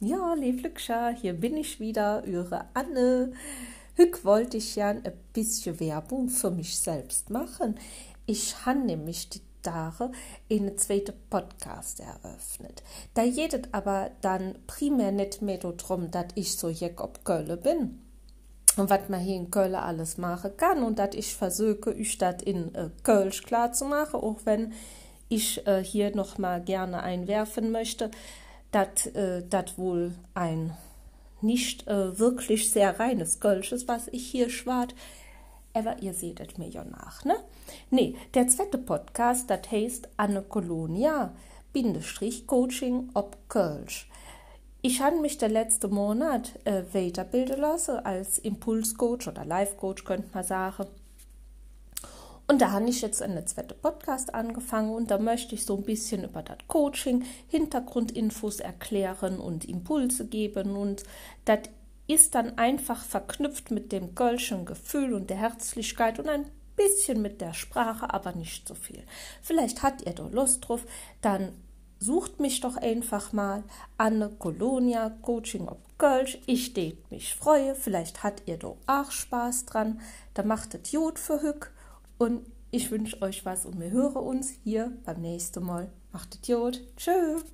Ja, Leflückscher, hier bin ich wieder, eure Anne. Hück wollte ich ja ein bisschen Werbung für mich selbst machen. Ich habe nämlich die Tage einen zweiten Podcast eröffnet. Da jedet aber dann primär nicht mehr darum, dass ich so jeck ob Köln bin und was man hier in Köln alles machen kann und dass ich versuche, ich das in äh, Kölsch klar zu machen, auch wenn ich äh, hier noch mal gerne einwerfen möchte, dass äh, das wohl ein nicht äh, wirklich sehr reines Kölsch ist, was ich hier schwart. Aber ihr seht es mir ja nach, ne? Nee, der zweite Podcast, das heißt Anne Kolonia, Bindestrich Coaching ob Kölsch. Ich habe mich der letzte Monat äh, weiterbilden lassen als Impulscoach oder Life-Coach, könnte man sagen. Und da habe ich jetzt einen zweiten Podcast angefangen und da möchte ich so ein bisschen über das Coaching, Hintergrundinfos erklären und Impulse geben und das ist dann einfach verknüpft mit dem kölschen Gefühl und der Herzlichkeit und ein bisschen mit der Sprache, aber nicht so viel. Vielleicht hat ihr da Lust drauf, dann sucht mich doch einfach mal Anne Kolonia Coaching ob Kölsch. Ich det mich freue. Vielleicht hat ihr doch auch Spaß dran. Da macht es gut für Hück. Und ich wünsche euch was und wir hören uns hier beim nächsten Mal. Macht gut. Tschüss.